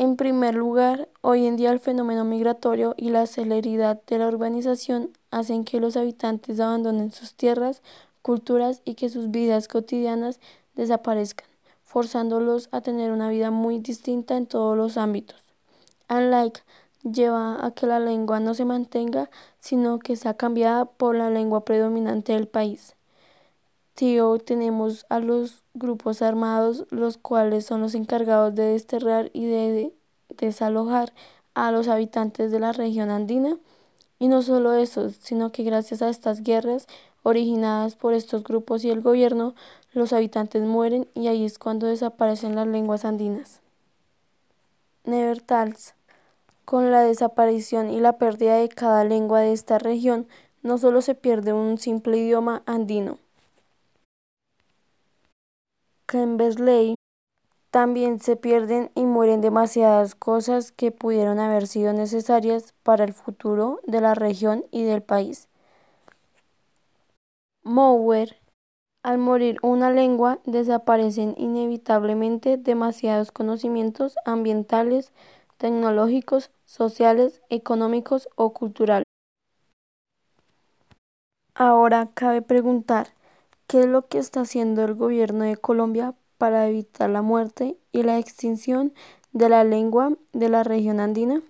En primer lugar, hoy en día el fenómeno migratorio y la celeridad de la urbanización hacen que los habitantes abandonen sus tierras, culturas y que sus vidas cotidianas desaparezcan, forzándolos a tener una vida muy distinta en todos los ámbitos. Unlike lleva a que la lengua no se mantenga, sino que sea cambiada por la lengua predominante del país. Tío, tenemos a los grupos armados, los cuales son los encargados de desterrar y de desalojar a los habitantes de la región andina. Y no solo eso, sino que gracias a estas guerras originadas por estos grupos y el gobierno, los habitantes mueren y ahí es cuando desaparecen las lenguas andinas. Nevertals, con la desaparición y la pérdida de cada lengua de esta región, no solo se pierde un simple idioma andino, Cemberley también se pierden y mueren demasiadas cosas que pudieron haber sido necesarias para el futuro de la región y del país. Mower, al morir una lengua, desaparecen inevitablemente demasiados conocimientos ambientales, tecnológicos, sociales, económicos o culturales. Ahora cabe preguntar, ¿qué es lo que está haciendo el gobierno de Colombia para evitar la muerte y la extinción de la lengua de la región andina?